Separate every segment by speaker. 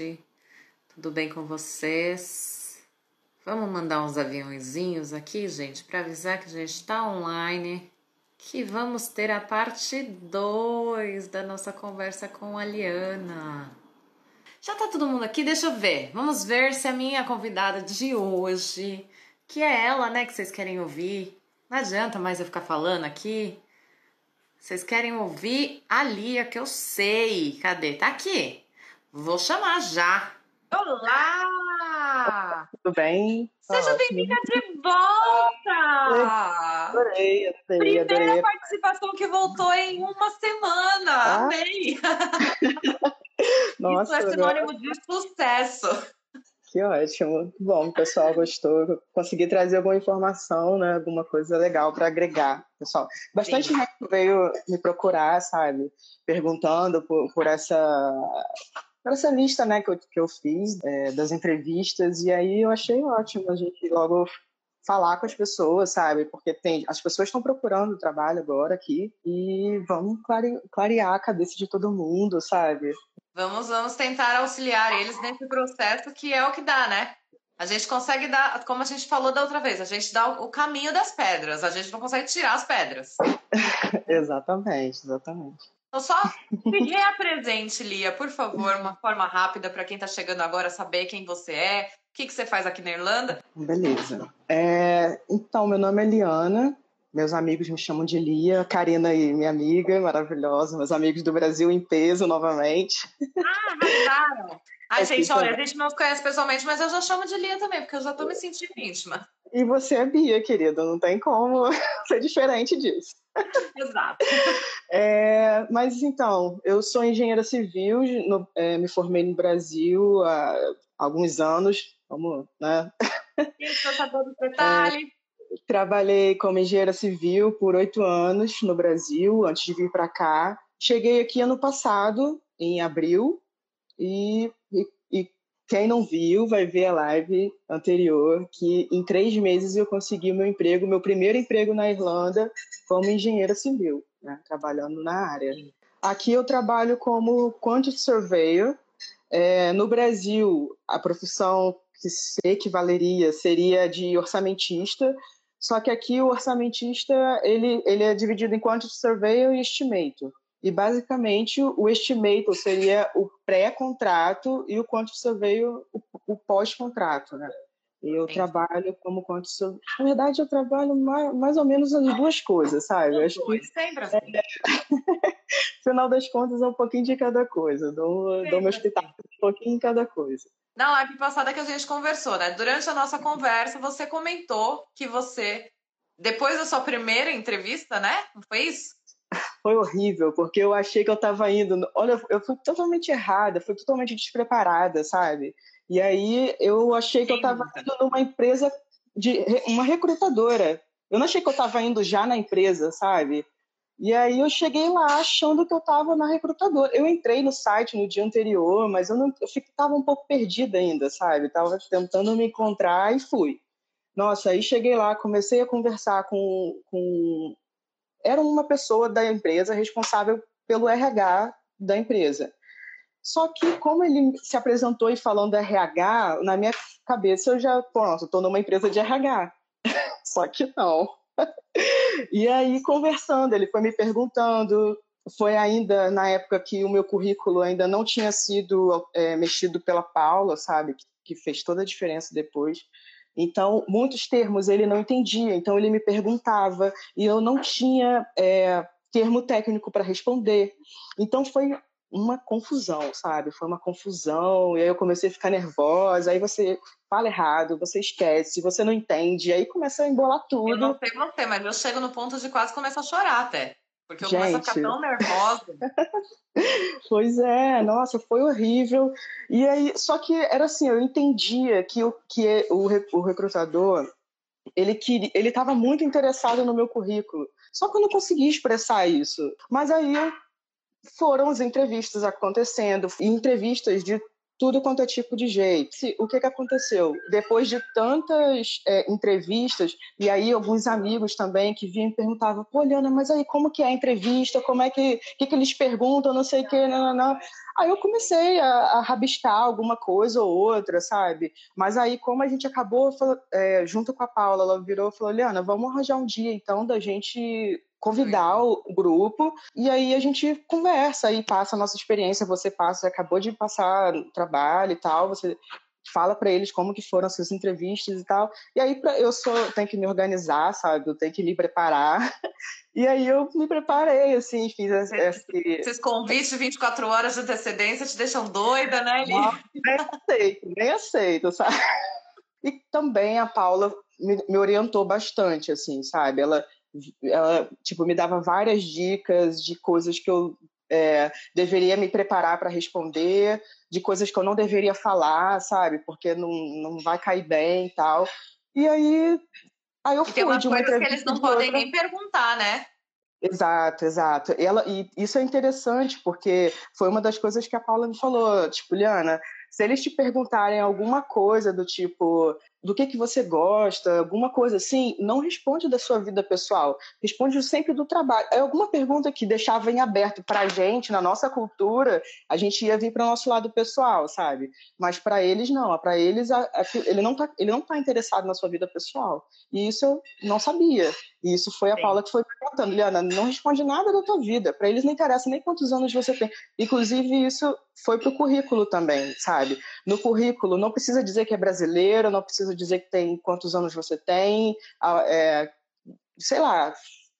Speaker 1: gente? Tudo bem com vocês? Vamos mandar uns aviãozinhos aqui, gente, para avisar que a gente está online, que vamos ter a parte 2 da nossa conversa com a Liana. Já tá todo mundo aqui? Deixa eu ver. Vamos ver se a minha convidada de hoje, que é ela, né, que vocês querem ouvir. Não adianta mais eu ficar falando aqui. Vocês querem ouvir a Lia, que eu sei. Cadê? Tá aqui. Vou chamar já.
Speaker 2: Olá!
Speaker 3: Tudo bem?
Speaker 2: Seja bem-vinda de volta!
Speaker 3: Adorei, adorei,
Speaker 2: Primeira
Speaker 3: adorei.
Speaker 2: participação que voltou em uma semana!
Speaker 3: Ah,
Speaker 2: Amei!
Speaker 3: Nossa,
Speaker 2: Isso é
Speaker 3: agora-
Speaker 2: sinônimo de sucesso!
Speaker 3: que ótimo. Bom, pessoal gostou. Consegui trazer alguma informação, né? Alguma coisa legal para agregar, pessoal. Bastante
Speaker 2: Sim.
Speaker 3: gente veio me procurar, sabe? Perguntando por, por essa essa lista, né, que eu, que eu fiz é, das entrevistas e aí eu achei ótimo a gente logo falar com as pessoas, sabe? Porque tem as pessoas estão procurando trabalho agora aqui e vamos clare- clarear a cabeça de todo mundo, sabe?
Speaker 2: Vamos, vamos tentar auxiliar eles nesse processo que é o que dá, né? A gente consegue dar, como a gente falou da outra vez, a gente dá o caminho das pedras, a gente não consegue tirar as pedras.
Speaker 3: Exatamente, exatamente.
Speaker 2: Então, só me reapresente, Lia, por favor, uma forma rápida para quem está chegando agora saber quem você é, o que, que você faz aqui na Irlanda.
Speaker 3: Beleza. É, então, meu nome é Liana, meus amigos me chamam de Lia, Karina aí, minha amiga maravilhosa, meus amigos do Brasil em peso novamente.
Speaker 2: Ah, arrasaram! Ai,
Speaker 3: Aqui
Speaker 2: gente, olha,
Speaker 3: também.
Speaker 2: a gente não se conhece pessoalmente, mas eu já chamo de Lia também, porque eu já tô me sentindo íntima.
Speaker 3: E você é Bia, querida, não tem como ser diferente disso.
Speaker 2: Exato.
Speaker 3: É, mas então, eu sou engenheira civil, no- é, me formei no Brasil há alguns anos, vamos, né?
Speaker 2: Isso, do detalhe.
Speaker 3: Trabalhei como engenheira civil por oito anos no Brasil, antes de vir para cá. Cheguei aqui ano passado, em abril, e quem não viu vai ver a live anterior, que em três meses eu consegui meu emprego, meu primeiro emprego na Irlanda, como engenheira civil, né, trabalhando na área. Aqui eu trabalho como quantity surveyor. É, no Brasil, a profissão que se equivaleria seria de orçamentista, só que aqui o orçamentista ele, ele é dividido em quantity surveyor e estimator. E basicamente o estimator seria o pré-contrato e o quantity surveyor o, o pós-contrato, né? E eu
Speaker 2: Entendi.
Speaker 3: trabalho como surveyor. Na verdade, eu trabalho mais, mais ou menos as duas coisas, sabe? Eu acho que
Speaker 2: sempre assim.
Speaker 3: no final das contas é um pouquinho de cada coisa. Dou, dou
Speaker 2: Sempre
Speaker 3: meu espetáculo um pouquinho em cada coisa.
Speaker 2: Na live passada que a gente conversou, né? Durante a nossa conversa, você comentou que você, depois da sua primeira entrevista, né? Não foi isso?
Speaker 3: Foi horrível, porque eu achei que eu estava indo. Olha, eu fui totalmente errada, fui totalmente despreparada, sabe? E aí eu achei que eu estava indo numa empresa de uma recrutadora. Eu não achei que eu estava indo já na empresa, sabe? E aí eu cheguei lá achando que eu estava na recrutadora. Eu entrei no site no dia anterior, mas eu não, eu estava um pouco perdida ainda, sabe? Estava tentando me encontrar e fui. Nossa, aí cheguei lá, comecei a conversar com, com era uma pessoa da empresa responsável pelo RH da empresa. Só que, como ele se apresentou e falando RH, na minha cabeça eu já, pronto, estou numa empresa de RH. Só que não. E aí, conversando, ele foi me perguntando. Foi ainda na época que o meu currículo ainda não tinha sido é, mexido pela Paula, sabe? Que fez toda a diferença depois. Então, muitos termos ele não entendia, então ele me perguntava e eu não tinha é, termo técnico para responder. Então, foi uma confusão, sabe? Foi uma confusão, e aí eu comecei a ficar nervosa, aí você fala errado, você esquece, você não entende, aí começa a embolar tudo.
Speaker 2: Eu não sei você, mas eu chego no ponto de quase começar a chorar até. Porque eu começo a ficar
Speaker 3: Gente.
Speaker 2: tão nervosa.
Speaker 3: Pois é, nossa, foi horrível. E aí, só que era assim, eu entendia que o que o, re- o recrutador ele queria, ele estava muito interessado no meu currículo. Só que eu não conseguia expressar isso. Mas aí foram as entrevistas acontecendo, entrevistas de tudo quanto é tipo de jeito. O que, que aconteceu? Depois de tantas é, entrevistas, e aí alguns amigos também que vinham e perguntavam, pô, Liana, mas aí como que é a entrevista? Como é que, que, que eles perguntam? Não sei o que, não, não, não. Aí eu comecei a, a, rabiscar alguma coisa ou outra, sabe? Mas aí, como a gente acabou, é, junto com a Paula, ela virou e falou, Liana, vamos arranjar um dia, então, da gente convidar o grupo e aí a gente conversa e passa a nossa experiência. Você passa, acabou de passar trabalho e tal, você fala para eles como que foram as suas entrevistas e tal. E aí pra, eu sou tenho que me organizar, sabe? Eu tenho que me preparar. E aí eu me preparei, assim, fiz esse...
Speaker 2: Esses convites de 24 horas de antecedência te deixam doida, né, Eli?
Speaker 3: nem aceito, nem aceito, sabe? E também a Paula me, me orientou bastante, assim, sabe? Ela ela tipo me dava várias dicas de coisas que eu é, deveria me preparar para responder, de coisas que eu não deveria falar, sabe? Porque não, não vai cair bem e tal. E aí, aí eu
Speaker 2: e fui tem umas de uma coisas que eles não podem outra... nem perguntar, né?
Speaker 3: Exato, exato. Ela, e isso é interessante, porque foi uma das coisas que a Paula me falou, tipo, Liana, se eles te perguntarem alguma coisa do tipo, do que, que você gosta, alguma coisa assim, não responde da sua vida pessoal, responde sempre do trabalho. É alguma pergunta que deixava em aberto para a gente, na nossa cultura, a gente ia vir para o nosso lado pessoal, sabe? Mas para eles não, para eles a, a, ele não tá, não tá interessado na sua vida pessoal. E isso eu não sabia. E isso foi a Sim. Paula que foi perguntando, Liana, não responde nada da tua vida. Para eles não interessa nem quantos anos você tem. Inclusive isso foi para o currículo também, sabe? No currículo não precisa dizer que é brasileiro, não precisa dizer que tem quantos anos você tem, é, sei lá,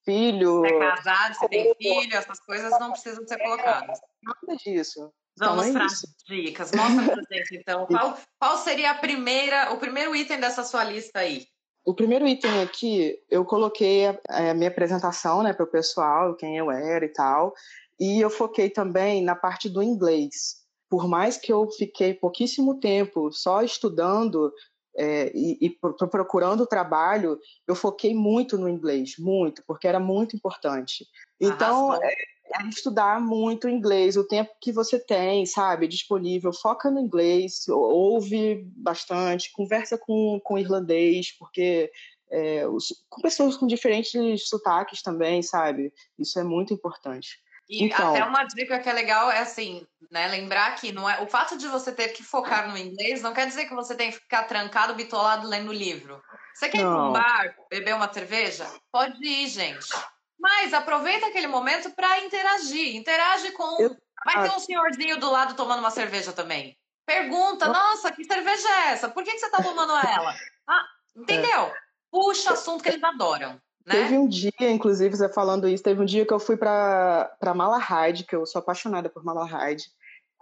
Speaker 3: filho.
Speaker 2: É casado, você tem filho, essas coisas não precisam ser colocadas.
Speaker 3: Nada disso.
Speaker 2: Vamos então, é para as dicas. Mostra pra gente, então. Qual, qual seria a primeira, o primeiro item dessa sua lista aí?
Speaker 3: O primeiro item aqui, eu coloquei a, a minha apresentação né, para o pessoal, quem eu era e tal. E eu foquei também na parte do inglês. Por mais que eu fiquei pouquíssimo tempo só estudando é, e, e procurando trabalho, eu foquei muito no inglês, muito, porque era muito importante. Então, é, é, estudar muito inglês, o tempo que você tem, sabe, disponível, foca no inglês, ouve bastante, conversa com, com irlandês, porque é, com pessoas com diferentes sotaques também, sabe? Isso é muito importante.
Speaker 2: E então, até uma dica que é legal é assim, né? Lembrar que não é o fato de você ter que focar no inglês não quer dizer que você tem que ficar trancado, bitolado lendo livro. Você quer não. ir para um bar, beber uma cerveja? Pode ir, gente. Mas aproveita aquele momento para interagir. Interage com. Eu... Vai ter um senhorzinho do lado tomando uma cerveja também. Pergunta, nossa, que cerveja é essa? Por que, que você está tomando ela? Ah, entendeu? É. Puxa assunto que eles adoram. Né?
Speaker 3: Teve um dia, inclusive, você falando isso, teve um dia que eu fui para Malahide, que eu sou apaixonada por Malahide.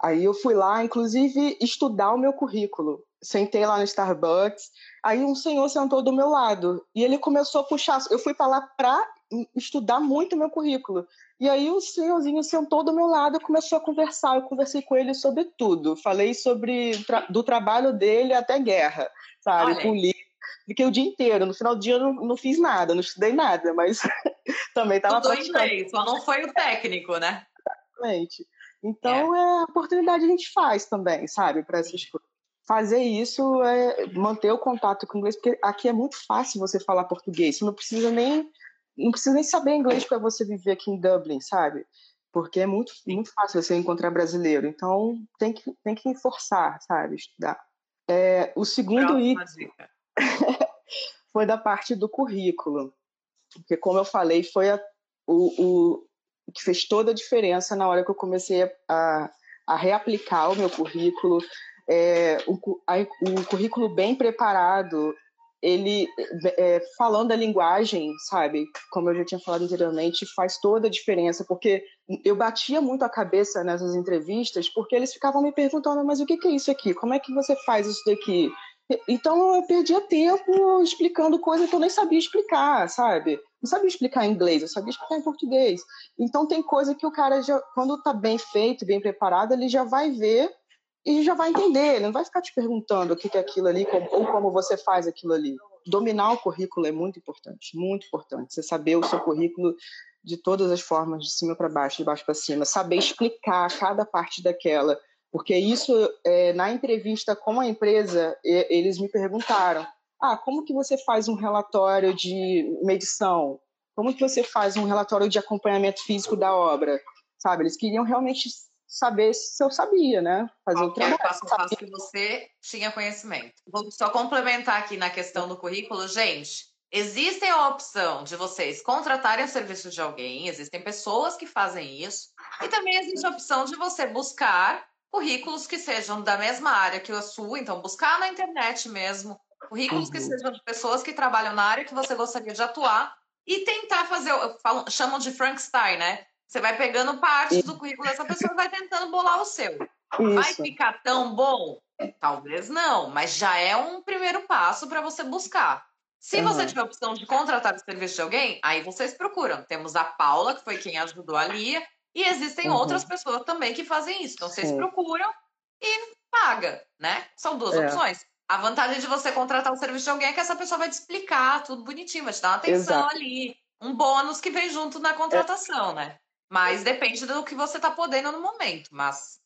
Speaker 3: Aí eu fui lá, inclusive, estudar o meu currículo. Sentei lá no Starbucks, aí um senhor sentou do meu lado e ele começou a puxar. Eu fui para lá para estudar muito o meu currículo. E aí o senhorzinho sentou do meu lado e começou a conversar. Eu conversei com ele sobre tudo. Falei sobre do trabalho dele até guerra, sabe? Olha. Política Fiquei o dia inteiro. No final do dia eu não, não fiz nada, não estudei nada, mas também estava
Speaker 2: praticando. Inglês, só não foi o técnico, né?
Speaker 3: Exatamente. Então, é. é a oportunidade a gente faz também, sabe, para essas coisas. Fazer isso é manter o contato com o inglês, porque aqui é muito fácil você falar português. Você não precisa nem não precisa nem saber inglês para você viver aqui em Dublin, sabe? Porque é muito, muito fácil você encontrar brasileiro. Então, tem que, tem que forçar, sabe? Estudar. É, o segundo item. foi da parte do currículo. Porque, como eu falei, foi a, o, o que fez toda a diferença na hora que eu comecei a, a reaplicar o meu currículo. É, o, a, o currículo bem preparado, ele é, falando a linguagem, sabe, como eu já tinha falado anteriormente, faz toda a diferença, porque eu batia muito a cabeça nessas entrevistas, porque eles ficavam me perguntando, mas o que, que é isso aqui? Como é que você faz isso daqui? Então eu perdia tempo explicando coisas que eu nem sabia explicar, sabe? Não sabia explicar em inglês, eu sabia explicar em português. Então tem coisa que o cara já, quando está bem feito, bem preparado, ele já vai ver e já vai entender. Ele não vai ficar te perguntando o que é aquilo ali ou como você faz aquilo ali. Dominar o currículo é muito importante, muito importante. Você saber o seu currículo de todas as formas, de cima para baixo, de baixo para cima, saber explicar cada parte daquela Porque isso, é, na entrevista com a empresa, eles me perguntaram: ah, como que você faz um relatório de medição? Como que você faz um relatório de acompanhamento físico da obra? Sabe? Eles queriam realmente saber se eu sabia, né?
Speaker 2: Fazer Qual o trabalho. passo a passo que você tinha conhecimento. Vou só complementar aqui na questão do currículo, gente. Existe a opção de vocês contratarem o serviço de alguém, existem pessoas que fazem isso, e também existe a opção de você buscar currículos que sejam da mesma área que a sua, então buscar na internet mesmo currículos uhum. que sejam de pessoas que trabalham na área que você gostaria de atuar e tentar fazer, falo, chamam de Frankenstein, né? Você vai pegando partes do currículo dessa pessoa e vai tentando bolar o seu. Isso. Vai ficar tão bom? Talvez não, mas já é um primeiro passo para você buscar. Se uhum. você tiver a opção de contratar o serviço de alguém, aí vocês procuram. Temos a Paula, que foi quem ajudou a Lia, e existem uhum. outras pessoas também que fazem isso. Então, vocês Sim. procuram e paga, né? São duas é. opções. A vantagem de você contratar o serviço de alguém é que essa pessoa vai te explicar tudo bonitinho, vai te dar uma atenção Exato. ali. Um bônus que vem junto na contratação, é. né? Mas depende do que você está podendo no momento. Mas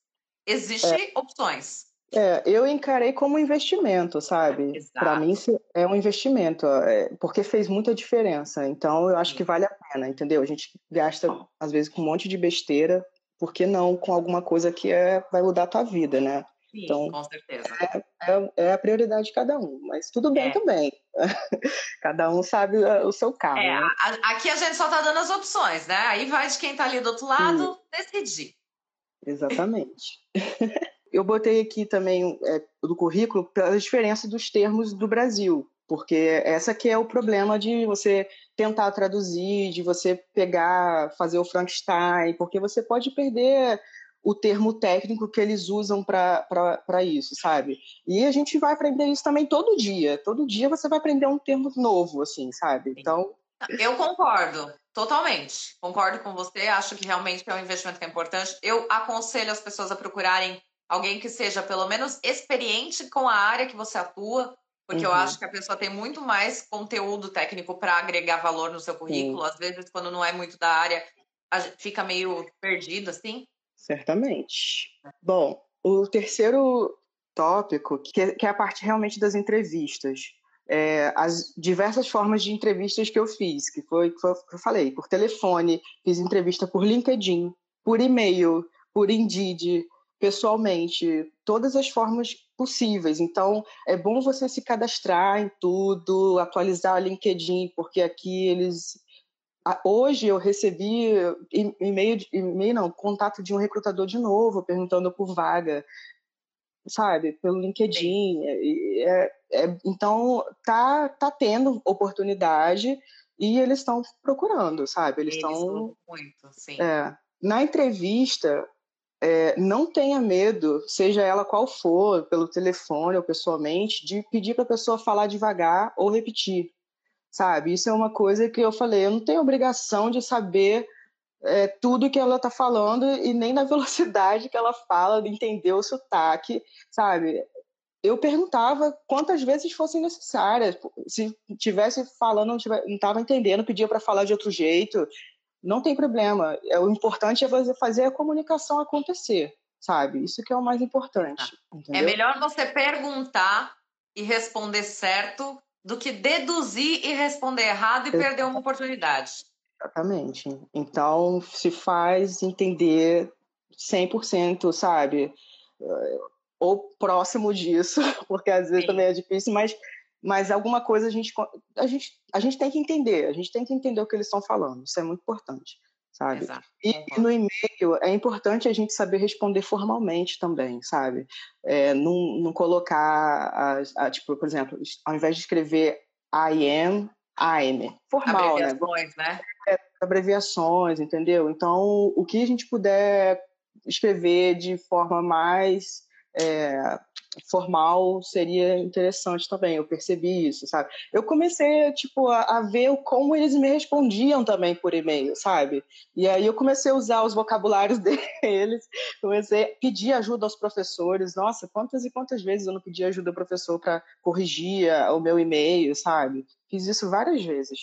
Speaker 2: existe é. opções.
Speaker 3: É, eu encarei como investimento, sabe? Para mim é um investimento, é, porque fez muita diferença. Então eu acho que vale a pena, entendeu? A gente gasta às vezes com um monte de besteira, por que não com alguma coisa que é, vai mudar a tua vida, né?
Speaker 2: Sim, então, com certeza.
Speaker 3: É, é, é, a prioridade de cada um, mas tudo bem é. também. cada um sabe o seu carro. É,
Speaker 2: né? a, aqui a gente só está dando as opções, né? Aí vai de quem está ali do outro lado decidir.
Speaker 3: Exatamente. eu botei aqui também é, do currículo pela diferença dos termos do Brasil, porque essa que é o problema de você tentar traduzir, de você pegar, fazer o Frankenstein, porque você pode perder o termo técnico que eles usam para isso, sabe? E a gente vai aprender isso também todo dia. Todo dia você vai aprender um termo novo, assim, sabe? Então.
Speaker 2: Eu concordo, totalmente. Concordo com você, acho que realmente é um investimento que é importante. Eu aconselho as pessoas a procurarem alguém que seja pelo menos experiente com a área que você atua, porque uhum. eu acho que a pessoa tem muito mais conteúdo técnico para agregar valor no seu currículo. Sim. Às vezes, quando não é muito da área, fica meio perdido, assim.
Speaker 3: Certamente. Bom, o terceiro tópico, que é a parte realmente das entrevistas. É, as diversas formas de entrevistas que eu fiz, que foi que eu falei, por telefone, fiz entrevista por LinkedIn, por e-mail, por Indeed, pessoalmente, todas as formas possíveis. Então, é bom você se cadastrar em tudo, atualizar o LinkedIn, porque aqui eles. Hoje eu recebi e-mail, e-mail não, contato de um recrutador de novo, perguntando por vaga, sabe, pelo LinkedIn. É, é, então, tá, tá tendo oportunidade e eles estão procurando, sabe? Eles estão.
Speaker 2: Muito, sim.
Speaker 3: É, na entrevista, é, não tenha medo, seja ela qual for, pelo telefone ou pessoalmente, de pedir para a pessoa falar devagar ou repetir, sabe? Isso é uma coisa que eu falei, eu não tenho obrigação de saber é, tudo que ela está falando e nem na velocidade que ela fala, de entender o sotaque, sabe? Eu perguntava quantas vezes fossem necessárias. Se tivesse falando, não estava entendendo, pedia para falar de outro jeito não tem problema. É, o importante é você fazer a comunicação acontecer, sabe? Isso que é o mais importante.
Speaker 2: É melhor você perguntar e responder certo do que deduzir e responder errado e perder uma oportunidade.
Speaker 3: Exatamente. Então, se faz entender 100%, sabe? Ou próximo disso, porque às vezes Sim. também é difícil, mas mas alguma coisa a gente, a gente, a gente tem que entender, a gente tem que entender o que eles estão falando, isso é muito importante, sabe? Exato. E, no e-mail é importante a gente saber responder formalmente também, sabe? É, não, não colocar, a, a, tipo, por exemplo, ao invés de escrever I am, I'm, formal,
Speaker 2: né? abreviações, né? né?
Speaker 3: É, abreviações, entendeu? Então, o que a gente puder escrever de forma mais é, formal seria interessante também. Eu percebi isso, sabe? Eu comecei, tipo, a, a, ver como eles me respondiam também por e-mail, sabe? E aí eu comecei a usar os vocabulários deles, comecei a pedir ajuda aos professores. Nossa, quantas e quantas vezes eu não pedi ajuda ao professor para corrigir o meu e-mail, sabe? Fiz isso várias vezes.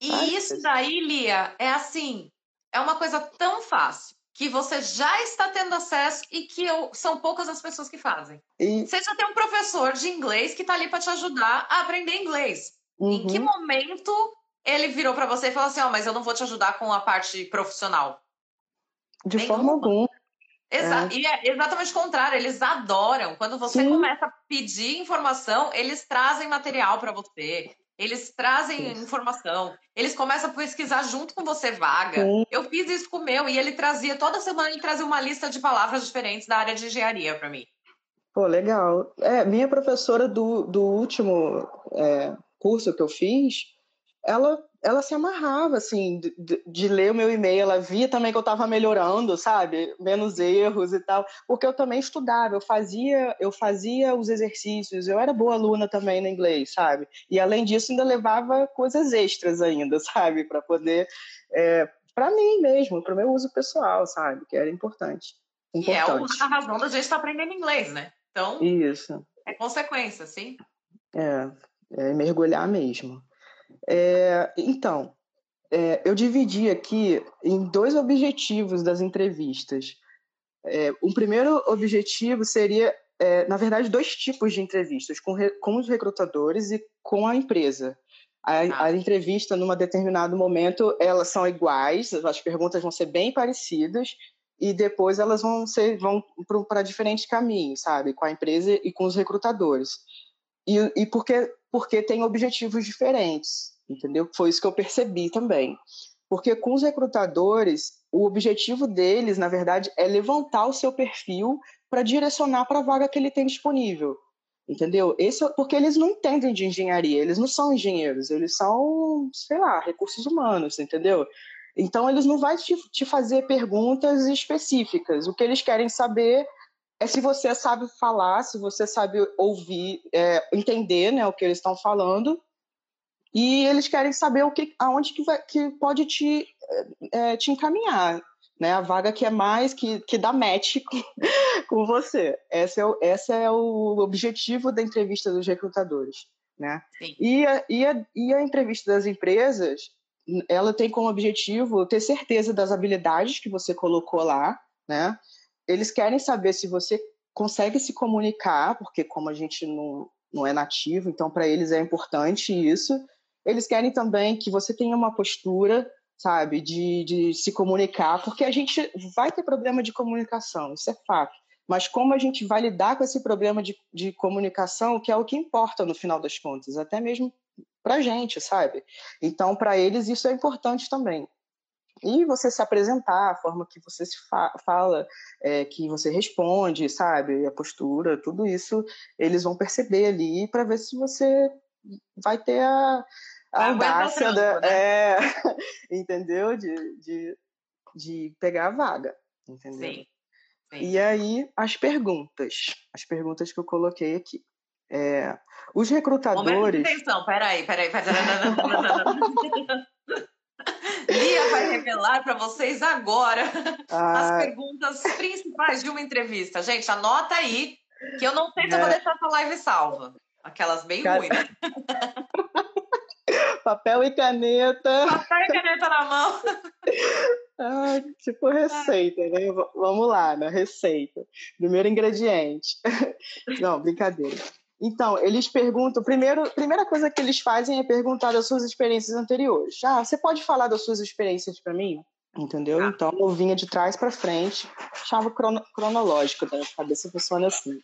Speaker 2: E várias isso vezes. daí, Lia, é assim, é uma coisa tão fácil que você já está tendo acesso e que eu, são poucas as pessoas que fazem. E... Você já tem um professor de inglês que está ali para te ajudar a aprender inglês. Uhum. Em que uhum. momento ele virou para você e falou assim: Ó, oh, mas eu não vou te ajudar com a parte profissional?
Speaker 3: De forma alguma.
Speaker 2: Exa é. E é exatamente o contrário, eles adoram. Quando você Sim. começa a pedir informação, eles trazem material para você, eles trazem Sim. informação, eles começam a pesquisar junto com você vaga. Sim. Eu fiz isso com o meu e ele trazia, toda semana ele trazia uma lista de palavras diferentes da área de engenharia para mim.
Speaker 3: Pô, legal. É, minha professora do, do último é, curso que eu fiz, ela ela se amarrava, assim, de, de, ler o meu e-mail. Ela via também que eu estava melhorando, sabe? Menos erros e tal. Porque eu também estudava, eu fazia, eu fazia os exercícios, eu era boa aluna também no inglês, sabe? E além disso, ainda levava coisas extras ainda, sabe? Para poder. É, para mim mesmo, para o meu uso pessoal, sabe? Que era importante. importante.
Speaker 2: E é a razão da gente estar tá aprendendo inglês, né? Então.
Speaker 3: Isso.
Speaker 2: É consequência, sim.
Speaker 3: É, é mergulhar mesmo. É, então, é, eu dividi aqui em dois objetivos das entrevistas. É, um primeiro objetivo seria, é, na verdade, dois tipos de entrevistas, com, re, com os recrutadores e com a empresa. A, ah. a, entrevista, num determinado momento, elas são iguais, as perguntas vão ser bem parecidas, e depois elas vão ser vão para diferentes caminhos, sabe, com a empresa e com os recrutadores. E, e porque porque tem objetivos diferentes, entendeu? Foi isso que eu percebi também. Porque com os recrutadores, o objetivo deles, na verdade, é levantar o seu perfil para direcionar para a vaga que ele tem disponível. Entendeu? Esse, porque eles não entendem de engenharia, eles não são engenheiros, eles são, sei lá, recursos humanos, entendeu? Então, eles não vão te, te fazer perguntas específicas. O que eles querem saber é se você sabe falar, se você sabe ouvir, é, entender né, o que eles estão falando, e eles querem saber o que, aonde que, vai, que pode te, é, te encaminhar, né? A vaga que é mais, que, que dá match com, com você. Esse é, o, esse é o objetivo da entrevista dos recrutadores, né? E a, e, a, e a entrevista das empresas, ela tem como objetivo ter certeza das habilidades que você colocou lá, né? eles querem saber se você consegue se comunicar, porque como a gente não, não é nativo, então para eles é importante isso. Eles querem também que você tenha uma postura, sabe, de, de se comunicar, porque a gente vai ter problema de comunicação, isso é fato. Mas como a gente vai lidar com esse problema de, de comunicação, que é o que importa no final das contas, até mesmo para gente, sabe? Então, para eles, isso é importante também. E você se apresentar, a forma que você se fa fala, é, que você responde, sabe? A postura, tudo isso eles vão perceber ali para ver se você vai ter a, a audácia, da, né? é, entendeu? De, de, de pegar a vaga, entendeu? Sim. Sim. E aí, as perguntas. As perguntas que eu coloquei aqui. É, os recrutadores.
Speaker 2: Atenção, peraí, peraí. peraí. Lia vai revelar para vocês agora ah. as perguntas principais de uma entrevista. Gente, anota aí, que eu não sei se é. eu vou é. deixar essa live salva. Aquelas bem Car... ruins.
Speaker 3: Papel e caneta.
Speaker 2: Papel e caneta na mão.
Speaker 3: Ah, tipo receita, né? Vamos lá, na receita. Primeiro ingrediente. Não, brincadeira. Então, eles perguntam, primeiro, primeira coisa que eles fazem é perguntar das suas experiências anteriores. Ah, você pode falar das suas experiências para mim? Entendeu? Ah. Então, eu vinha de trás para frente, chave crono, cronológico, da né? cabeça funciona assim.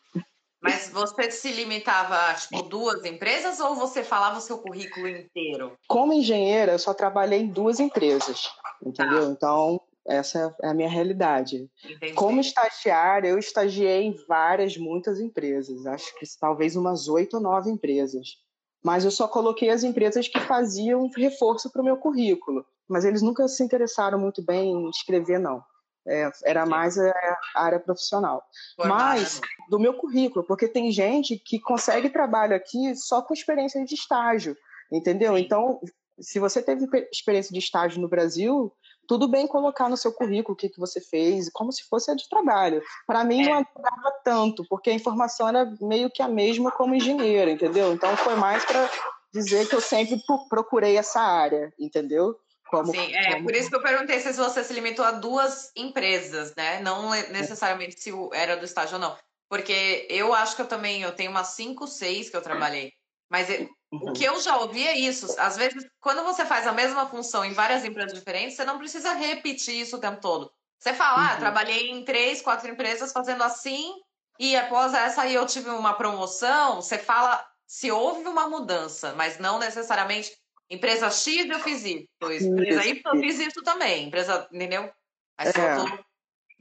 Speaker 2: Mas você se limitava a tipo, duas empresas ou você falava o seu currículo inteiro?
Speaker 3: Como engenheira, eu só trabalhei em duas empresas, entendeu? Ah. Então, essa é a minha realidade. Entendi. Como estagiária, eu estagiei em várias, muitas empresas. Acho que talvez umas oito ou nove empresas. Mas eu só coloquei as empresas que faziam reforço para o meu currículo. Mas eles nunca se interessaram muito bem em escrever, não. É, era mais a, a, área profissional. Mas do meu currículo, porque tem gente que consegue trabalho aqui só com experiência de estágio, entendeu? Sim. Então, se você teve experiência de estágio no Brasil, tudo bem colocar no seu currículo o que, que você fez, como se fosse a de trabalho. Para mim, é. não ajudava tanto, porque a informação era meio que a mesma como engenheiro, entendeu? Então, foi mais para dizer que eu sempre procurei essa área, entendeu? Como,
Speaker 2: Sim, é
Speaker 3: como...
Speaker 2: por isso que eu perguntei se você se limitou a duas empresas, né? Não necessariamente se era do estágio ou não. Porque eu acho que eu também, eu tenho umas cinco, seis que eu trabalhei. Mas eu, o que eu já ouvi é isso. Às vezes, quando você faz a mesma função em várias empresas diferentes, você não precisa repetir isso o tempo todo. Você fala, ah, uhum. ah, trabalhei em três, quatro empresas fazendo assim, e após essa aí eu tive uma promoção. Você fala se houve uma mudança, mas não necessariamente empresa X eu fiz isso, empresa Y eu fiz isso também, empresa, entendeu? Mas é.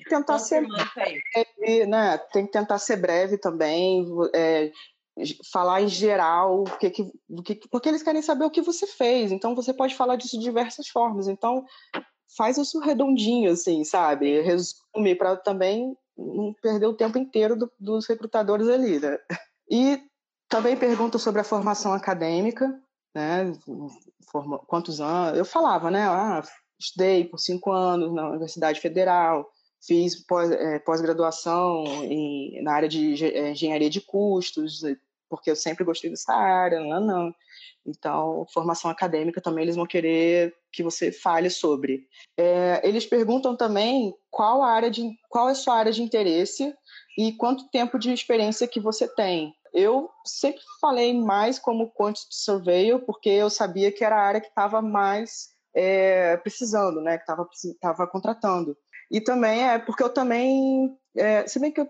Speaker 3: tentar ser breve, né? Tem que tentar ser breve também, é, falar em geral, o que, que, que, porque eles querem saber o que você fez. Então você pode falar disso de diversas formas. Então faz isso redondinho, assim, sabe? Resume para também não perder o tempo inteiro do, dos recrutadores ali, né? E também pergunta sobre a formação acadêmica, né? Forma, quantos anos? Eu falava, né? Ah, estudei por cinco anos na Universidade Federal, fiz é, pós-graduação pós na área de é, engenharia de custos, porque eu sempre gostei dessa área, não, não. Então, formação acadêmica também eles vão querer que você fale sobre. É, eles perguntam também qual a área de, qual é a sua área de interesse e quanto tempo de experiência que você tem. Eu sempre falei mais como quantity surveyor porque eu sabia que era a área que estava mais é, precisando, né? Que estava tava contratando. E também é porque eu também, é, se bem que eu,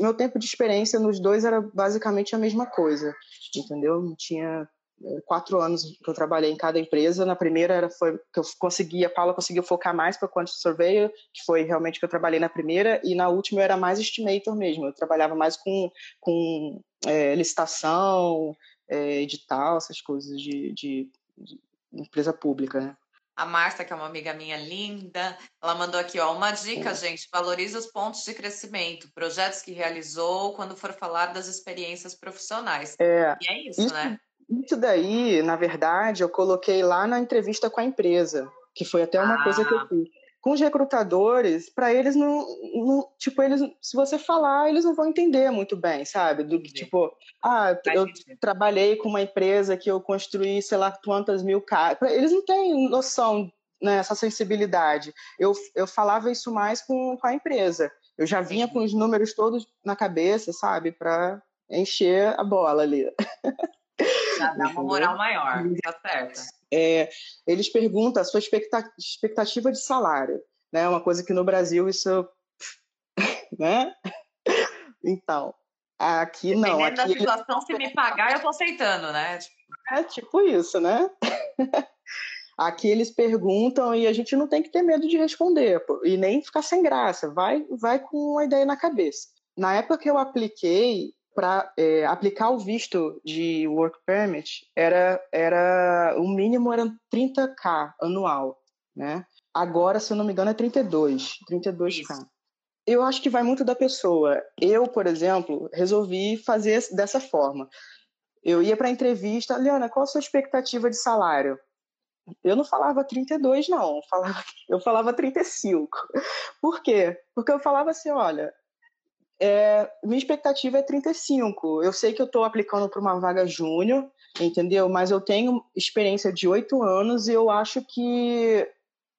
Speaker 3: meu tempo de experiência nos dois era basicamente a mesma coisa, entendeu? Não tinha quatro anos que eu trabalhei em cada empresa. Na primeira era foi que eu consegui, a Paula conseguiu focar mais para quantity surveyor, que foi realmente que eu trabalhei na primeira, e na última eu era mais estimator mesmo. Eu trabalhava mais com, com é, licitação, é, edital, essas coisas de, de, de empresa pública, né?
Speaker 2: A Marta, que é uma amiga minha linda, ela mandou aqui, ó, uma dica, gente, valorize os pontos de crescimento, projetos que realizou quando for falar das experiências profissionais.
Speaker 3: É,
Speaker 2: e é isso, isso né?
Speaker 3: Isso daí, na verdade, eu coloquei lá na entrevista com a empresa, que foi até uma ah. coisa que eu ah. fiz. Com os recrutadores, para eles não, não, Tipo, eles, se você falar, eles não vão entender muito bem, sabe? Do que, tipo, ah, eu trabalhei com uma empresa que eu construí, sei lá, quantas mil casas. Eles não têm noção né, essa sensibilidade. Eu, eu falava isso mais com, com a empresa. Eu já vinha com os números todos na cabeça, sabe, para encher a bola ali.
Speaker 2: Já dá uma moral maior, tá certo.
Speaker 3: É, eles perguntam a sua expectativa de salário, né? Uma coisa que no Brasil isso, né? Então, aqui não.
Speaker 2: Dependendo
Speaker 3: aqui...
Speaker 2: da situação, se me pagar, eu tô aceitando, né?
Speaker 3: É tipo isso, né? Aqui eles perguntam e a gente não tem que ter medo de responder e nem ficar sem graça. Vai, vai com uma ideia na cabeça. Na época que eu apliquei, para é, aplicar o visto de work permit era era o mínimo era 30k anual, né? Agora, se eu não me engano, é 32, 32k. Isso. Eu acho que vai muito da pessoa. Eu, por exemplo, resolvi fazer dessa forma. Eu ia para a entrevista, Liana, qual a sua expectativa de salário? Eu não falava 32, não. Eu falava, eu falava 35. Por quê? Porque eu falava assim, olha, é, minha expectativa é 35. Eu sei que eu estou aplicando para uma vaga júnior, entendeu? Mas eu tenho experiência de oito anos e eu acho que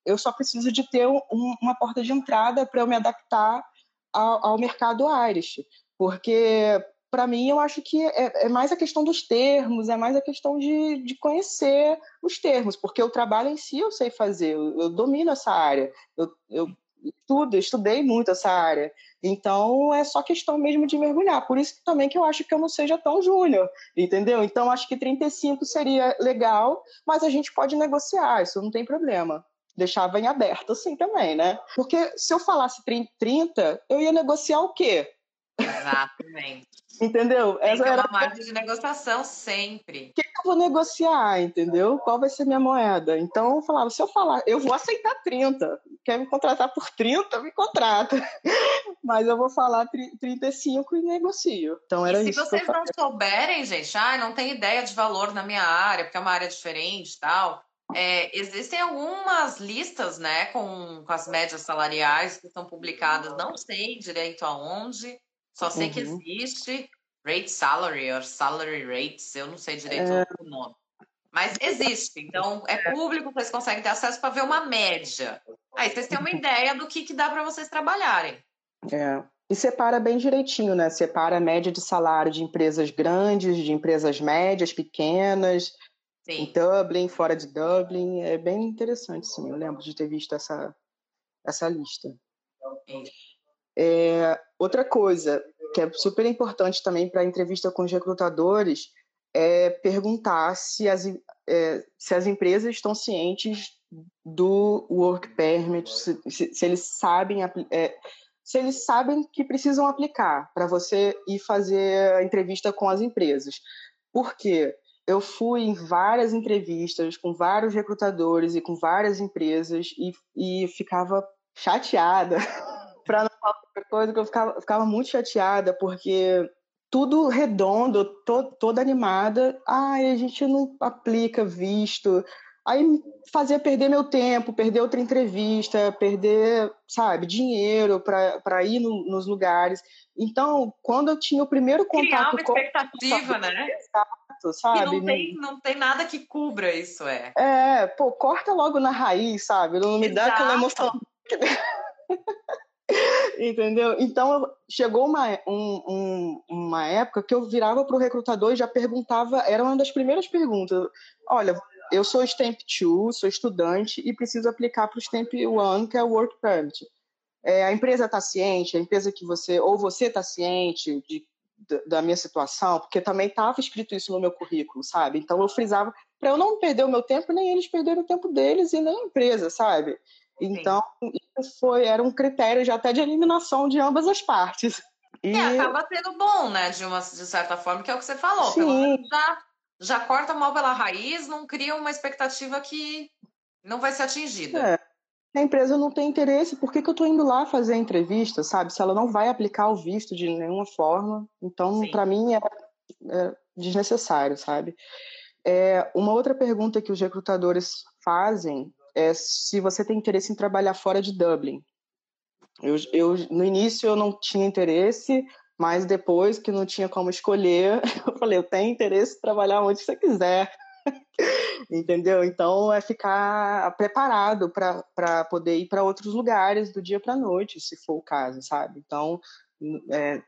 Speaker 3: eu só preciso de ter um, uma porta de entrada para eu me adaptar ao, ao mercado Irish. Porque, para mim, eu acho que é, é, mais a questão dos termos, é mais a questão de, de conhecer os termos, porque o trabalho em si eu sei fazer, eu, eu domino essa área. Eu, eu estudo, estudei muito essa área. Então é só questão mesmo de mergulhar. Por isso também que eu acho que eu não seja tão júnior, entendeu? Então acho que 35 seria legal, mas a gente pode negociar, isso não tem problema. Deixava em aberto assim também, né? Porque se eu falasse 30, eu ia negociar o quê?
Speaker 2: Exatamente.
Speaker 3: Entendeu?
Speaker 2: Tem Essa era uma margem de negociação sempre.
Speaker 3: Que, vou negociar, entendeu? Qual vai ser minha moeda? Então eu falava, se eu falar, eu vou aceitar 30. Quer me contratar por 30, me contrata. Mas eu vou falar 35 e negocio. Então era
Speaker 2: e se
Speaker 3: isso.
Speaker 2: Se vocês não souberem, gente, ah, não tem ideia de valor na minha área, porque é uma área diferente e tal. É, existem algumas listas, né, com, com as médias salariais que são publicadas, não sei direito aonde, só sei uhum. que existe rate salary or salary rates, eu não sei direito é... o nome. Mas existe, então é público, vocês conseguem ter acesso para ver uma média. Aí vocês têm uma ideia do que, que dá para vocês trabalharem.
Speaker 3: É. E separa bem direitinho, né? Separa a média de salário de empresas grandes, de empresas médias, pequenas, sim. em Dublin, fora de Dublin. É bem interessante, sim. Eu lembro de ter visto essa, essa lista. É, outra coisa que é super importante também para a entrevista com os recrutadores é perguntar se as, é, se as empresas estão cientes do work permit, se, se, se eles sabem é, se eles sabem que precisam aplicar para você ir fazer a entrevista com as empresas. Porque eu fui em várias entrevistas com vários recrutadores e com várias empresas e, e ficava chateada outra coisa que eu ficava, ficava muito chateada porque tudo redondo, to, toda animada. Ai, a gente não aplica visto. Aí fazia perder meu tempo, perder outra entrevista, perder, sabe, dinheiro para ir no, nos lugares. Então, quando eu tinha o primeiro contato
Speaker 2: Criar uma expectativa, com... né?
Speaker 3: Exato, sabe?
Speaker 2: não tem, não tem nada que cubra isso, é.
Speaker 3: É, pô, corta logo na raiz, sabe? Não me Exato. dá aquela emoção. Entendeu? Então, chegou uma, um, um, uma época que eu virava para o recrutador e já perguntava, era uma das primeiras perguntas. Olha, eu sou Stamp 2, sou estudante e preciso aplicar para o Stamp 1, que é o Work Permit. É, a empresa está ciente, a empresa que você, ou você está ciente de, da minha situação, porque também estava escrito isso no meu currículo, sabe? Então eu frisava para eu não perder o meu tempo, nem eles perderam o tempo deles e nem a empresa, sabe? Então, Sim. isso foi, era um critério já até de eliminação de ambas as partes.
Speaker 2: E... É, acaba sendo bom, né, de, uma, de certa forma, que é o que você falou. Sim. Pelo menos já, já corta mal pela raiz, não cria uma expectativa que não vai ser atingida.
Speaker 3: É. A empresa não tem interesse, por que, que eu estou indo lá fazer a entrevista, sabe? Se ela não vai aplicar o visto de nenhuma forma. Então, para mim, é, é, desnecessário, sabe? É, uma outra pergunta que os recrutadores fazem é se você tem interesse em trabalhar fora de Dublin. Eu, eu, no início eu não tinha interesse, mas depois que não tinha como escolher, eu falei, eu tenho interesse em trabalhar onde você quiser. Entendeu? Então é ficar preparado para poder ir para outros lugares do dia para a noite, se for o caso, sabe? Então é,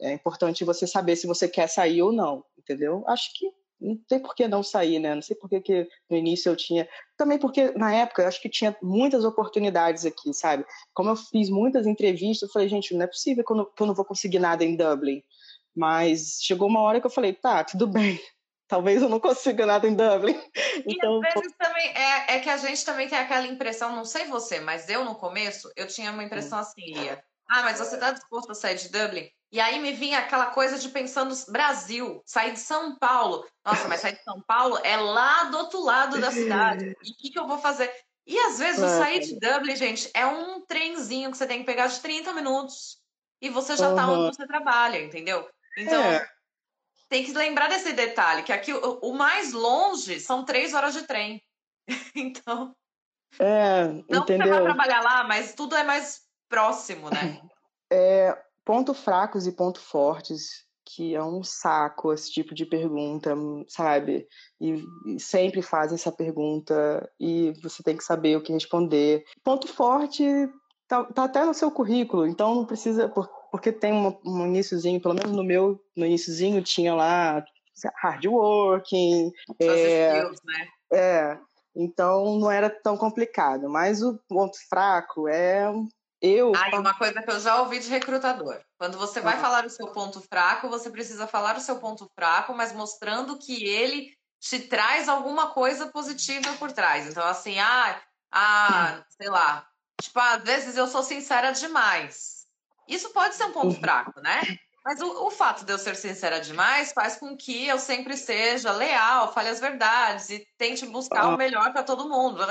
Speaker 3: é importante você saber se você quer sair ou não, entendeu? Acho que não tem por que não sair, né? Não sei por que, que no início eu tinha. Também porque na época eu acho que tinha muitas oportunidades aqui, sabe? Como eu fiz muitas entrevistas, eu falei, gente, não é possível que eu não, que eu não vou conseguir nada em Dublin. Mas chegou uma hora que eu falei, tá, tudo bem. Talvez eu não consiga nada em Dublin.
Speaker 2: E então, às vezes também é, é que a gente também tem aquela impressão, não sei você, mas eu no começo, eu tinha uma impressão hum. assim, Lia. Ah, mas você está disposto a sair de Dublin? E aí me vinha aquela coisa de pensando Brasil, sair de São Paulo. Nossa, mas sair de São Paulo é lá do outro lado da cidade. E o que, que eu vou fazer? E às vezes o sair de Dublin, gente, é um trenzinho que você tem que pegar de 30 minutos e você já está onde você trabalha, entendeu? Então, é. tem que lembrar desse detalhe, que aqui o, o mais longe são três horas de trem. então.
Speaker 3: É,
Speaker 2: não
Speaker 3: entendeu?
Speaker 2: você trabalhar lá, mas tudo é mais próximo, né?
Speaker 3: É, ponto fracos e ponto fortes, que é um saco esse tipo de pergunta, sabe? E, e, sempre fazem essa pergunta e você tem que saber o que responder. Ponto forte tá, tá até no seu currículo, então não precisa, por, porque tem um, um iníciozinho, pelo menos no meu, no iníciozinho tinha lá hard working.
Speaker 2: É, skills, né?
Speaker 3: É, então não era tão complicado, mas o ponto fraco é eu.
Speaker 2: Ah, uma coisa que eu já ouvi de recrutador. Quando você vai ah. falar o seu ponto fraco, você precisa falar o seu ponto fraco, mas mostrando que ele te traz alguma coisa positiva por trás. Então, assim, ah, ah sei lá. Tipo, às vezes eu sou sincera demais. Isso pode ser um ponto uhum. fraco, né? Mas o, o, fato de eu ser sincera demais faz com que eu sempre seja leal, fale as verdades e tente buscar o melhor para todo mundo.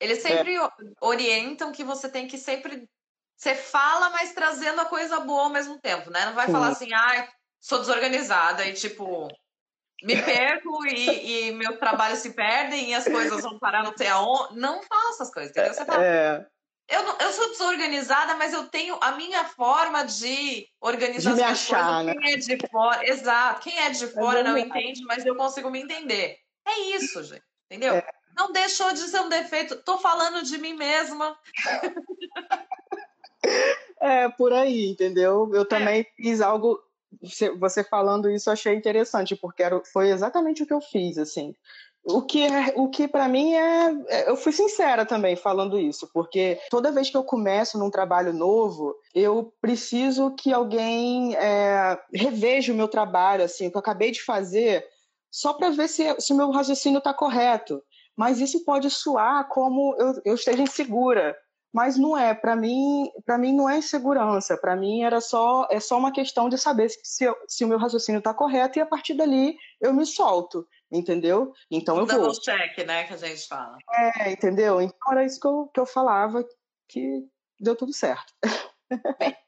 Speaker 2: Né? Eles é. sempre é. orientam que você tem que sempre. Você fala, mas trazendo a coisa boa ao mesmo tempo, né? Não vai Sim. falar assim, ai, ah, sou desorganizada e tipo, me perco e, e meus trabalhos se perdem e as coisas vão parar não sei aonde. Não fala essas coisas, entendeu? Você fala. É. Eu, eu sou desorganizada, mas eu tenho a minha forma de organizar
Speaker 3: de as coisas. Né?
Speaker 2: Quem é de fora, exato. Quem é de é fora é não entende, mas eu consigo me entender. É isso, gente. Entendeu? É. Não deixou de ser um defeito. Tô falando de mim mesma.
Speaker 3: É, por aí, entendeu? Eu é. também é. fiz algo. Você falando isso, eu achei interessante, porque era, foi exatamente o que eu fiz, assim. O que, é, o que para mim é, é. Eu fui sincera também falando isso, porque toda vez que eu começo num trabalho novo, eu preciso que alguém é, reveja o meu trabalho, assim, o que eu acabei de fazer, só para ver se, se o meu raciocínio está correto. Mas isso pode soar como eu, eu esteja insegura. Mas não é, para mim, para mim não é insegurança, para mim era só é só uma questão de saber se, se, se o meu raciocínio está correto e a partir dali eu me solto entendeu? Então eu
Speaker 2: Double
Speaker 3: vou.
Speaker 2: check, né, que a gente fala.
Speaker 3: É, entendeu? Então era isso que eu, que eu falava, que deu tudo certo.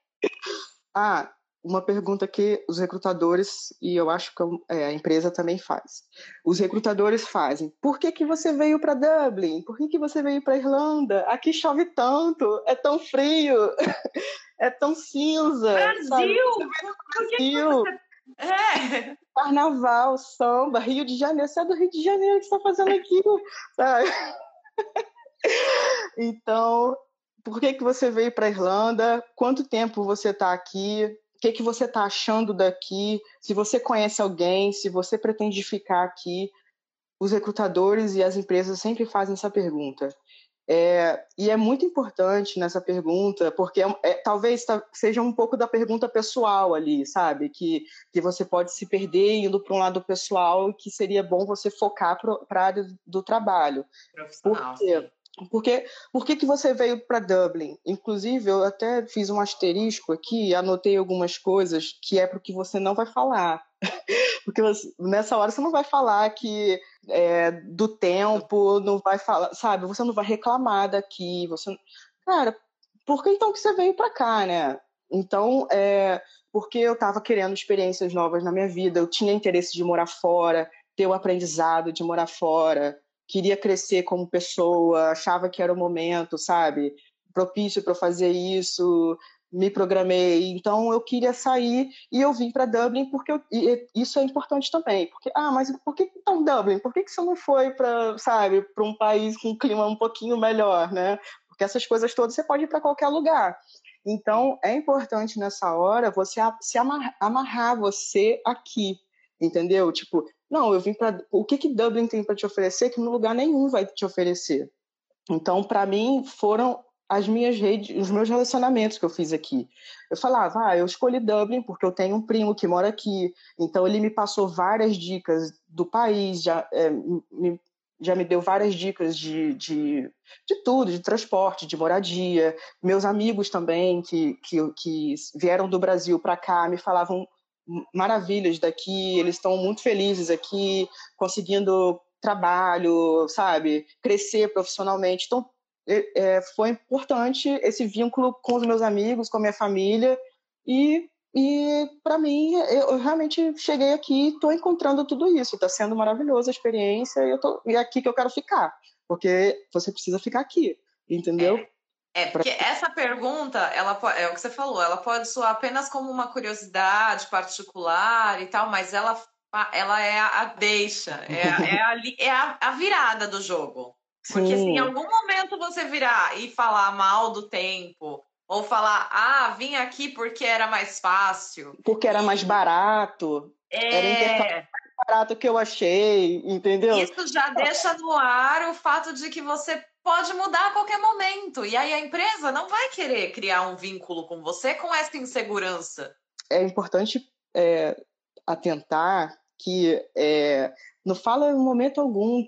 Speaker 3: ah, uma pergunta que os recrutadores, e eu acho que é, a empresa também faz. Os recrutadores fazem. Por que, que você veio para Dublin? Por que, que você veio para Irlanda? Aqui chove tanto, é tão frio, é tão cinza.
Speaker 2: Brasil! Brasil! Você... É.
Speaker 3: Carnaval, samba, Rio de Janeiro. Você é do Rio de Janeiro, que você está fazendo aqui? Sabe? Então, por que, que você veio para Irlanda? Quanto tempo você está aqui? O que, que você está achando daqui? Se você conhece alguém, se você pretende ficar aqui, os recrutadores e as empresas sempre fazem essa pergunta. É, e é muito importante nessa pergunta, porque é, é, talvez seja um pouco da pergunta pessoal ali, sabe? Que, que você pode se perder indo para um lado pessoal que seria bom você focar para a área do trabalho. Por quê? Porque, por que, que você veio para Dublin? Inclusive, eu até fiz um asterisco aqui, anotei algumas coisas que é para o que você não vai falar. Porque nessa hora você não vai falar que é, do tempo, não vai falar, sabe? Você não vai reclamar daqui. Você, cara, por que então que você veio para cá, né? Então, é, porque eu estava querendo experiências novas na minha vida, eu tinha interesse de morar fora, ter o aprendizado de morar fora, queria crescer como pessoa, achava que era o momento, sabe? Propício para fazer isso, me programei, então eu queria sair e eu vim para Dublin porque eu, isso é importante também, porque ah, mas por que então Dublin? Por que que você não foi para, sabe, para um país com um clima um pouquinho melhor, né? Porque essas coisas todas você pode ir para qualquer lugar. Então é importante nessa hora você se amarrar, amarrar você aqui, entendeu? Tipo, não, eu vim para o que que Dublin tem para te oferecer que no lugar nenhum vai te oferecer. Então, para mim, foram as minhas redes, os meus relacionamentos que eu fiz aqui. Eu falava, ah, eu escolhi Dublin porque eu tenho um primo que mora aqui, então ele me passou várias dicas do país, já, é, me, já me deu várias dicas de, de, de tudo, de transporte, de moradia. Meus amigos também que, que, que vieram do Brasil para cá me falavam maravilhas daqui, eles estão muito felizes aqui, conseguindo trabalho, sabe, crescer profissionalmente. Então, é, foi importante esse vínculo com os meus amigos, com a minha família e e para mim eu realmente cheguei aqui, estou encontrando tudo isso, está sendo maravilhosa a experiência e eu tô e é aqui que eu quero ficar, porque você precisa ficar aqui, entendeu?
Speaker 2: É, é porque essa pergunta, ela é o que você falou, ela pode soar apenas como uma curiosidade particular e tal, mas ela ela é a deixa, é, é, a, é a, a virada do jogo. Porque se em algum momento você virar e falar mal do tempo, ou falar, ah, vim aqui porque era mais fácil.
Speaker 3: Porque era mais barato. É... Era mais barato que eu achei, entendeu?
Speaker 2: Isso já deixa no ar o fato de que você pode mudar a qualquer momento. E aí a empresa não vai querer criar um vínculo com você com essa insegurança.
Speaker 3: É importante é, atentar que é, não fala em momento algum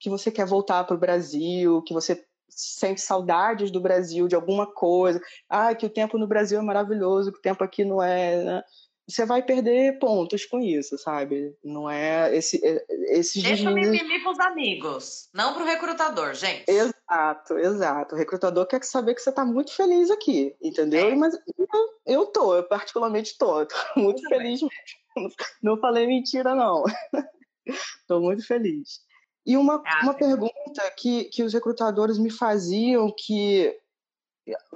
Speaker 3: que você quer voltar para o Brasil, que você sente saudades do Brasil, de alguma coisa, ah, que o tempo no Brasil é maravilhoso, que o tempo aqui não é. Né? Você vai perder pontos com isso, sabe? Não é esse, é, esses
Speaker 2: Deixa o mimimi para os amigos, não para o recrutador, gente.
Speaker 3: Exato, exato. O recrutador quer saber que você está muito feliz aqui, entendeu? É. Mas eu, eu tô, eu particularmente tô, tô muito, muito feliz bem. mesmo. Não falei mentira, não. Estou muito feliz. E uma, ah, uma pergunta que, que os recrutadores me faziam, que,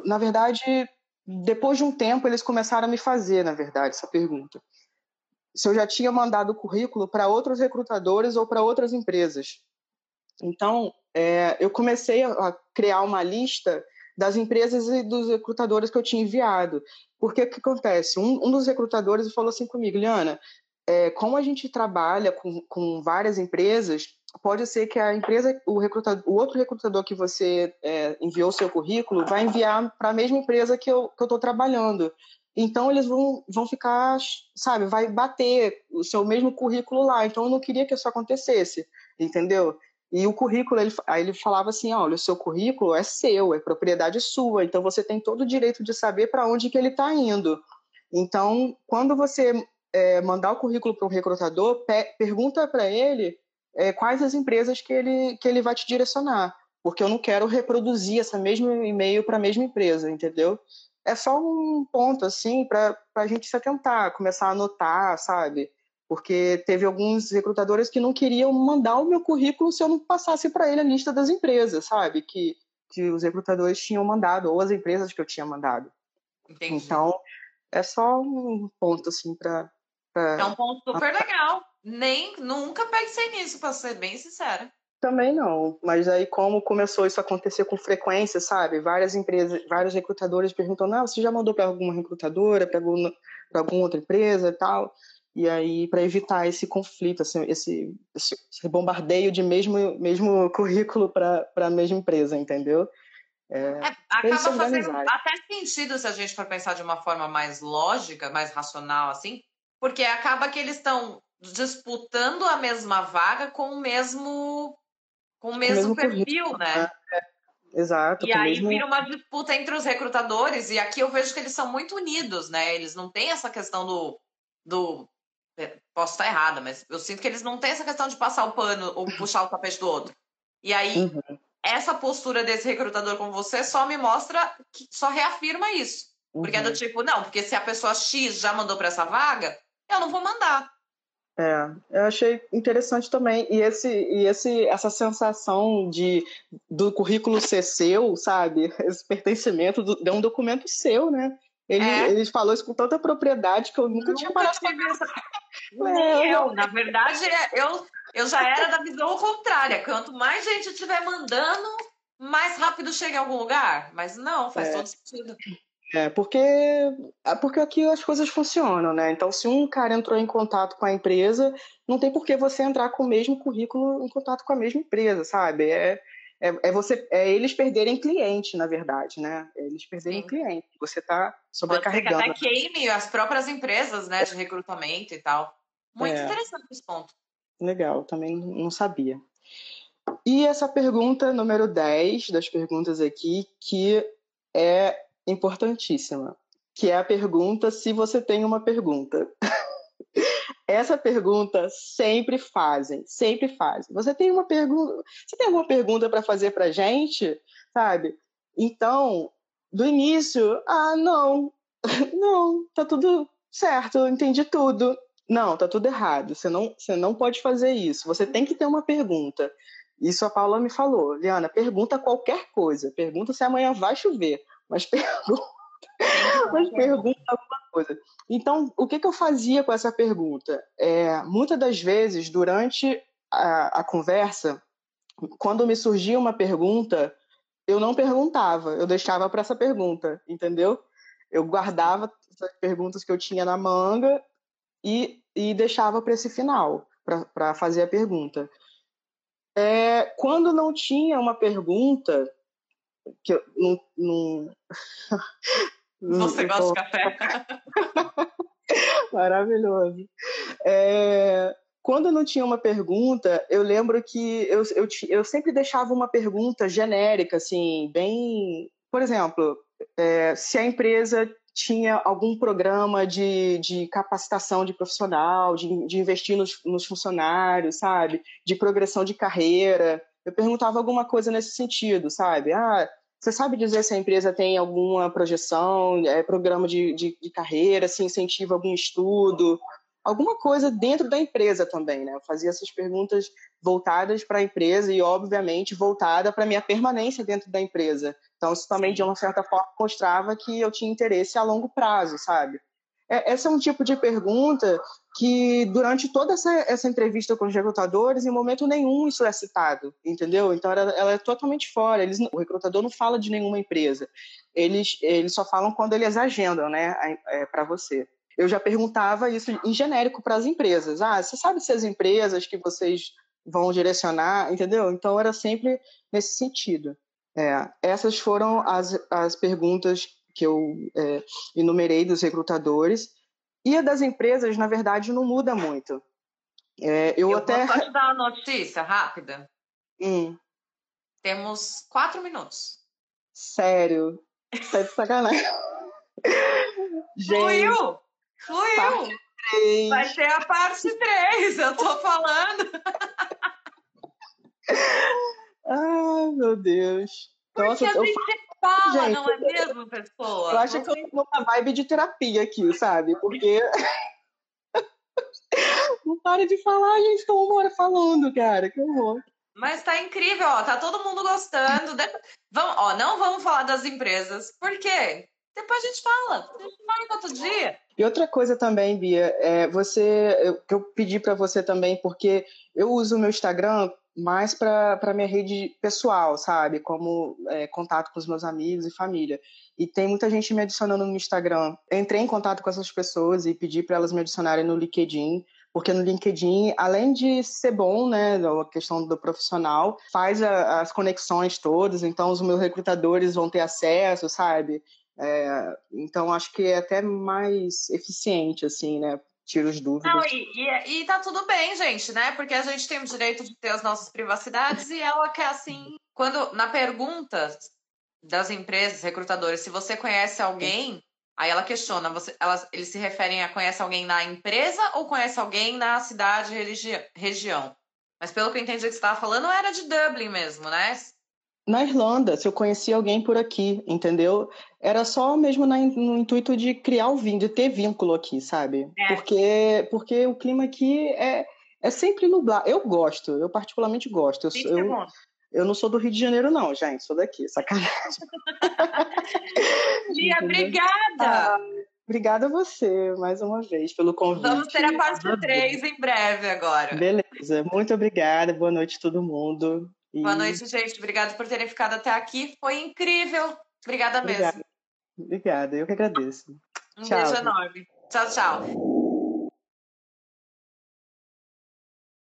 Speaker 3: na verdade, depois de um tempo, eles começaram a me fazer, na verdade, essa pergunta. se eu já tinha mandado o currículo para outros recrutadores ou para outras empresas. Então, é, eu comecei a criar uma lista das empresas e dos recrutadores que eu tinha enviado. Porque o que acontece? Um, um dos recrutadores falou assim comigo, Liana, é, como a gente trabalha com, com várias empresas, pode ser que a empresa, o, recrutador, o outro recrutador que você é, enviou o seu currículo, vai enviar para a mesma empresa que eu estou trabalhando. Então eles vão, vão ficar, sabe, vai bater o seu mesmo currículo lá. Então eu não queria que isso acontecesse, entendeu? E o currículo, ele, aí ele falava assim, olha, o seu currículo é seu, é propriedade sua, então você tem todo o direito de saber para onde que ele está indo. Então, quando você é, mandar o currículo para um recrutador, pe pergunta para ele é, quais as empresas que ele, que ele vai te direcionar, porque eu não quero reproduzir essa mesmo e-mail para a mesma empresa, entendeu? É só um ponto, assim, para a gente se atentar, começar a anotar, sabe? porque teve alguns recrutadores que não queriam mandar o meu currículo se eu não passasse para ele a lista das empresas, sabe? Que, que os recrutadores tinham mandado, ou as empresas que eu tinha mandado. Entendi. Então, é só um ponto, assim, para.
Speaker 2: É um ponto super legal. Nem, nunca pensei nisso, para ser bem sincera.
Speaker 3: Também não, mas aí como começou isso a acontecer com frequência, sabe? Várias empresas, vários recrutadores perguntam, não, você já mandou para alguma recrutadora, para alguma, alguma outra empresa e tal? E aí, para evitar esse conflito, assim, esse, esse, bombardeio de mesmo, mesmo currículo para a mesma empresa, entendeu?
Speaker 2: É, é, acaba fazendo até sentido se a gente for pensar de uma forma mais lógica, mais racional, assim, porque acaba que eles estão disputando a mesma vaga com o mesmo com o mesmo, o mesmo perfil, né?
Speaker 3: É, exato.
Speaker 2: E aí mesmo... vira uma disputa entre os recrutadores, e aqui eu vejo que eles são muito unidos, né? Eles não têm essa questão do, do é, posso estar errada, mas eu sinto que eles não têm essa questão de passar o pano ou puxar o tapete do outro. E aí, uhum. essa postura desse recrutador com você só me mostra, que, só reafirma isso. Uhum. Porque é do uhum. tipo, não, porque se a pessoa X já mandou para essa vaga, eu não vou mandar.
Speaker 3: É, eu achei interessante também. E, esse, e esse, essa sensação de do currículo ser seu, sabe? Esse pertencimento do, de um documento seu, né? Ele, é. ele falou isso com tanta propriedade que eu nunca, nunca tinha parado
Speaker 2: tive essa... Nem eu. Na verdade, é, eu, eu já era da visão contrária. Quanto mais gente estiver mandando, mais rápido chega em algum lugar. Mas não, faz é. todo sentido.
Speaker 3: É, porque, é porque aqui as coisas funcionam, né? Então, se um cara entrou em contato com a empresa, não tem por que você entrar com o mesmo currículo em contato com a mesma empresa, sabe? É, é, é, você, é eles perderem cliente, na verdade, né? É eles perderem Sim. cliente. Você está sobrecarregando.
Speaker 2: Pode ser que até queime as próprias empresas, né, de recrutamento e tal. Muito é. interessante esse ponto.
Speaker 3: Legal, também não sabia. E essa pergunta número 10 das perguntas aqui, que é importantíssima, que é a pergunta se você tem uma pergunta. Essa pergunta sempre fazem, sempre fazem. Você tem uma pergunta, você tem alguma pergunta para fazer para gente, sabe? Então, do início, ah, não, não, tá tudo certo, entendi tudo. Não, tá tudo errado. Você não, você não pode fazer isso. Você tem que ter uma pergunta. Isso a Paula me falou. Liana, pergunta qualquer coisa. Pergunta se amanhã vai chover, mas pergunta mas pergunta alguma coisa. Então, o que, que eu fazia com essa pergunta? É, muitas das vezes, durante a, a conversa, quando me surgia uma pergunta, eu não perguntava, eu deixava para essa pergunta, entendeu? Eu guardava as perguntas que eu tinha na manga e, e deixava para esse final, para fazer a pergunta. É, quando não tinha uma pergunta, que eu não, não,
Speaker 2: Você gosta de café?
Speaker 3: Maravilhoso. É, quando não tinha uma pergunta, eu lembro que eu, eu, eu sempre deixava uma pergunta genérica, assim, bem. Por exemplo, é, se a empresa tinha algum programa de, de capacitação de profissional, de, de investir nos, nos funcionários, sabe? De progressão de carreira. Eu perguntava alguma coisa nesse sentido, sabe? Ah, você sabe dizer se a empresa tem alguma projeção, é, programa de, de, de, carreira, se incentiva algum estudo, alguma coisa dentro da empresa também, né? Eu fazia essas perguntas voltadas para a empresa e, obviamente, voltada para a minha permanência dentro da empresa. Então, isso também, de uma certa forma, mostrava que eu tinha interesse a longo prazo, sabe? É, esse é um tipo de pergunta que, durante toda essa, essa entrevista com os recrutadores, em momento nenhum isso é citado, entendeu? Então, ela, ela é totalmente fora. Eles, o recrutador não fala de nenhuma empresa. Eles, eles só falam quando eles agendam, né, é, para você. Eu já perguntava isso em genérico para as empresas. Ah, você sabe se as empresas que vocês vão direcionar, entendeu? Então, era sempre nesse sentido. É, essas foram as, as perguntas que eu é, enumerei dos recrutadores. E a das empresas, na verdade, não muda muito.
Speaker 2: É, eu, eu até. Posso te dar uma notícia rápida? Hum. Temos quatro minutos.
Speaker 3: Sério? Tá de sacanagem.
Speaker 2: Gente, Fluiu! Fluiu! Vai ter a parte 3, eu tô falando.
Speaker 3: Ai, meu Deus.
Speaker 2: Porque Nossa, a gente fala, gente, não é mesmo, pessoa?
Speaker 3: Eu acho que eu tô numa vibe de terapia aqui, sabe? Porque. não para de falar, gente, tô uma hora falando, cara, que horror.
Speaker 2: Mas tá incrível, ó, tá todo mundo gostando. Vamos, ó, não vamos falar das empresas. Por quê? Depois a gente fala. A gente fala outro dia.
Speaker 3: E outra coisa também, Bia, é você, que eu pedi para você também, porque eu uso o meu Instagram mais para minha rede pessoal, sabe? Como é, contato com os meus amigos e família. E tem muita gente me adicionando no Instagram. Eu entrei em contato com essas pessoas e pedi para elas me adicionarem no LinkedIn, porque no LinkedIn, além de ser bom, né, a questão do profissional, faz a, as conexões todas, então os meus recrutadores vão ter acesso, sabe? É, então acho que é até mais eficiente, assim, né? Tira as dúvidas.
Speaker 2: Não, e, e, e, tá tudo bem, gente, né? Porque a gente tem o direito de ter as nossas privacidades e ela quer assim. Quando na pergunta das empresas recrutadoras, se você conhece alguém, aí ela questiona, você, elas, eles se referem a conhece alguém na empresa ou conhece alguém na cidade, religi região? Mas pelo que eu entendi que você estava falando, era de Dublin mesmo, né?
Speaker 3: na Irlanda, se eu conhecia alguém por aqui, entendeu? Era só mesmo na, no intuito de criar o vínculo, de ter vínculo aqui, sabe? É. Porque, porque o clima aqui é, é sempre nublado. Eu gosto, eu particularmente gosto. Eu, eu, eu não sou do Rio de Janeiro, não, gente, sou daqui, sacanagem.
Speaker 2: Lia, obrigada! Ah,
Speaker 3: obrigada a você, mais uma vez, pelo convite.
Speaker 2: Vamos ter a parte 3 em breve agora.
Speaker 3: Beleza, muito obrigada, boa noite a todo mundo.
Speaker 2: E... Boa noite, gente. Obrigada por terem ficado até aqui. Foi incrível. Obrigada mesmo.
Speaker 3: Obrigada, Obrigada. eu que agradeço.
Speaker 2: Um tchau. beijo enorme. Tchau, tchau.